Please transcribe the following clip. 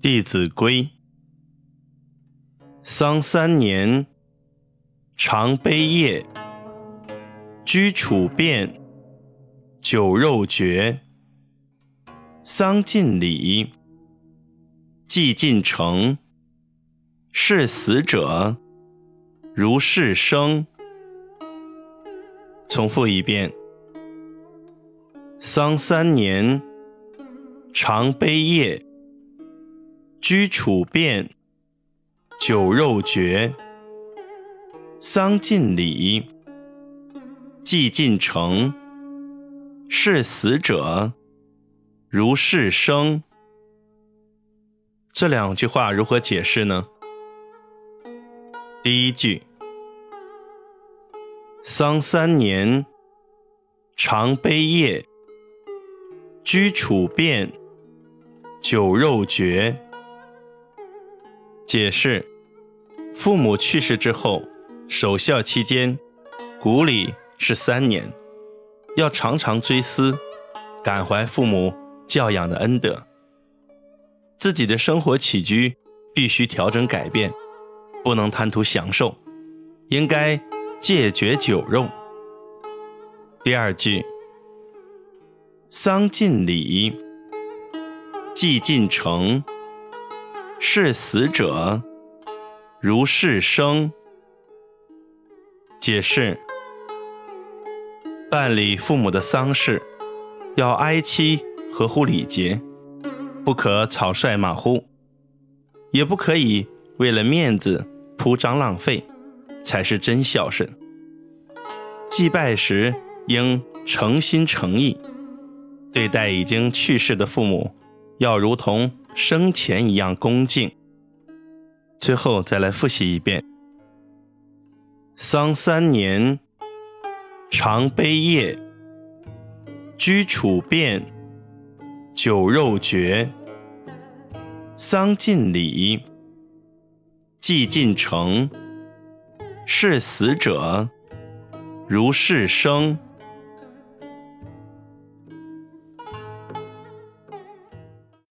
《弟子规》：丧三年，常悲夜，居处变，酒肉绝。丧尽礼，祭尽诚，视死者如是生。重复一遍：丧三年，常悲夜。居处变，酒肉绝。丧尽礼，祭尽诚，视死者如是生。这两句话如何解释呢？第一句：丧三年，常悲夜。居处变，酒肉绝。解释：父母去世之后，守孝期间，古礼是三年，要常常追思，感怀父母教养的恩德。自己的生活起居必须调整改变，不能贪图享受，应该戒绝酒肉。第二句：丧尽礼，祭尽诚。视死者如是生。解释：办理父母的丧事，要哀戚合乎礼节，不可草率马虎，也不可以为了面子铺张浪费，才是真孝顺。祭拜时应诚心诚意，对待已经去世的父母，要如同。生前一样恭敬。最后再来复习一遍：丧三年，常悲夜，居处变，酒肉绝。丧尽礼，祭尽诚，视死者如是生。